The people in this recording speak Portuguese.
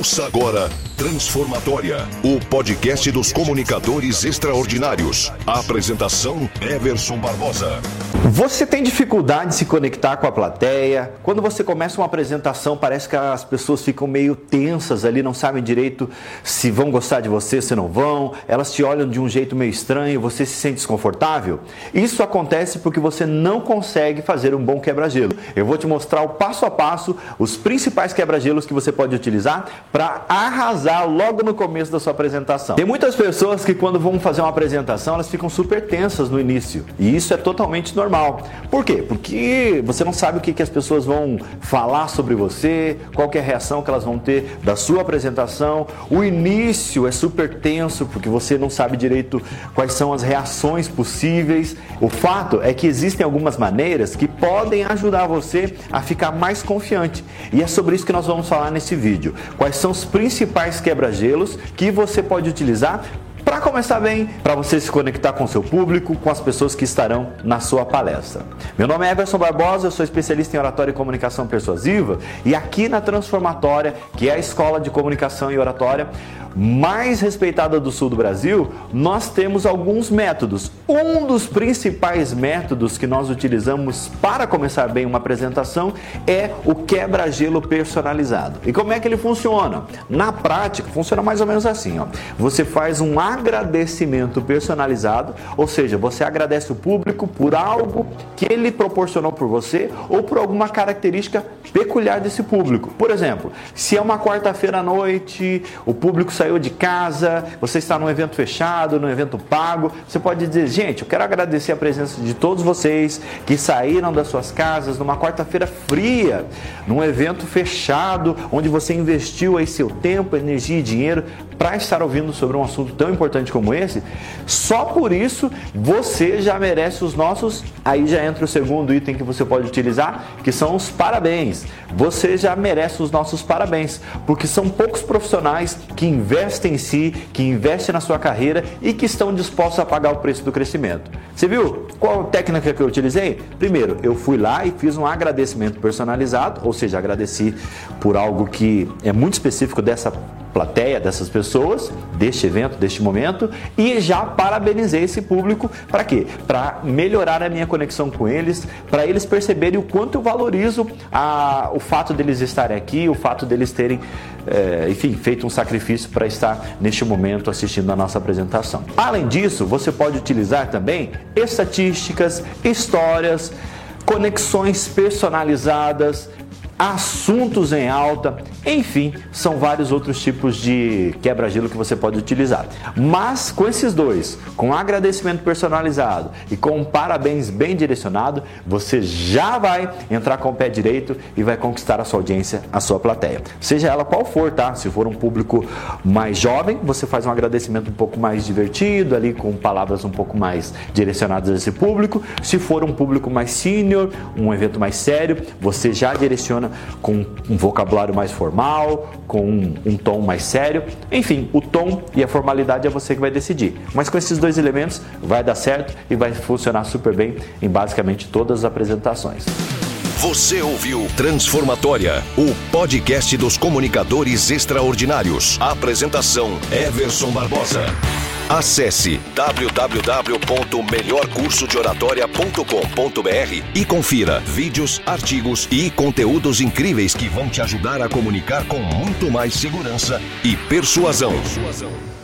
Ouça agora Transformatória, o podcast dos comunicadores extraordinários. apresentação Everson Barbosa. Você tem dificuldade de se conectar com a plateia? Quando você começa uma apresentação, parece que as pessoas ficam meio tensas ali, não sabem direito se vão gostar de você, se não vão. Elas te olham de um jeito meio estranho, você se sente desconfortável? Isso acontece porque você não consegue fazer um bom quebra-gelo. Eu vou te mostrar o passo a passo os principais quebra-gelos que você pode utilizar para arrasar logo no começo da sua apresentação. Tem muitas pessoas que quando vão fazer uma apresentação, elas ficam super tensas no início. E isso é totalmente normal. Por quê? Porque você não sabe o que, que as pessoas vão falar sobre você, qual é a reação que elas vão ter da sua apresentação. O início é super tenso porque você não sabe direito quais são as reações possíveis. O fato é que existem algumas maneiras que podem ajudar você a ficar mais confiante. E é sobre isso que nós vamos falar nesse vídeo. Quais são os principais quebra-gelos que você pode utilizar para começar bem, para você se conectar com seu público, com as pessoas que estarão na sua palestra. Meu nome é Everson Barbosa, eu sou especialista em oratória e comunicação persuasiva e aqui na Transformatória, que é a escola de comunicação e oratória, mais respeitada do sul do Brasil, nós temos alguns métodos. Um dos principais métodos que nós utilizamos para começar bem uma apresentação é o quebra-gelo personalizado. E como é que ele funciona? Na prática, funciona mais ou menos assim: ó. você faz um agradecimento personalizado, ou seja, você agradece o público por algo que ele proporcionou por você ou por alguma característica peculiar desse público. Por exemplo, se é uma quarta-feira à noite, o público saiu de casa, você está num evento fechado, num evento pago, você pode dizer, gente, eu quero agradecer a presença de todos vocês que saíram das suas casas numa quarta-feira fria, num evento fechado, onde você investiu aí seu tempo, energia e dinheiro para estar ouvindo sobre um assunto tão importante como esse. Só por isso você já merece os nossos. Aí já entra o segundo item que você pode utilizar, que são os parabéns. Você já merece os nossos parabéns, porque são poucos profissionais que investem investem em si, que investem na sua carreira e que estão dispostos a pagar o preço do crescimento. Você viu qual técnica que eu utilizei? Primeiro, eu fui lá e fiz um agradecimento personalizado, ou seja, agradeci por algo que é muito específico dessa plateia dessas pessoas, deste evento, deste momento, e já parabenizei esse público para quê? Para melhorar a minha conexão com eles, para eles perceberem o quanto eu valorizo a, o fato deles estarem aqui, o fato deles terem, é, enfim, feito um sacrifício para estar neste momento assistindo a nossa apresentação. Além disso, você pode utilizar também estatísticas, histórias, conexões personalizadas, assuntos em alta, enfim, são vários outros tipos de quebra-gelo que você pode utilizar. Mas com esses dois, com agradecimento personalizado e com um parabéns bem direcionado, você já vai entrar com o pé direito e vai conquistar a sua audiência, a sua plateia. Seja ela qual for, tá? Se for um público mais jovem, você faz um agradecimento um pouco mais divertido, ali com palavras um pouco mais direcionadas a esse público. Se for um público mais sênior, um evento mais sério, você já direciona com um vocabulário mais formal, com um, um, tom mais sério. Enfim, o tom e a formalidade é você que vai decidir. Mas com esses dois elementos vai dar certo e vai funcionar super bem em basicamente todas as apresentações. Você ouviu Transformatória, o podcast dos comunicadores extraordinários. Apresentação: Everson Barbosa. Acesse www.melhorcursodeoratoria.com.br e confira vídeos, artigos e conteúdos incríveis que vão te ajudar a comunicar com muito mais segurança e persuasão. persuasão.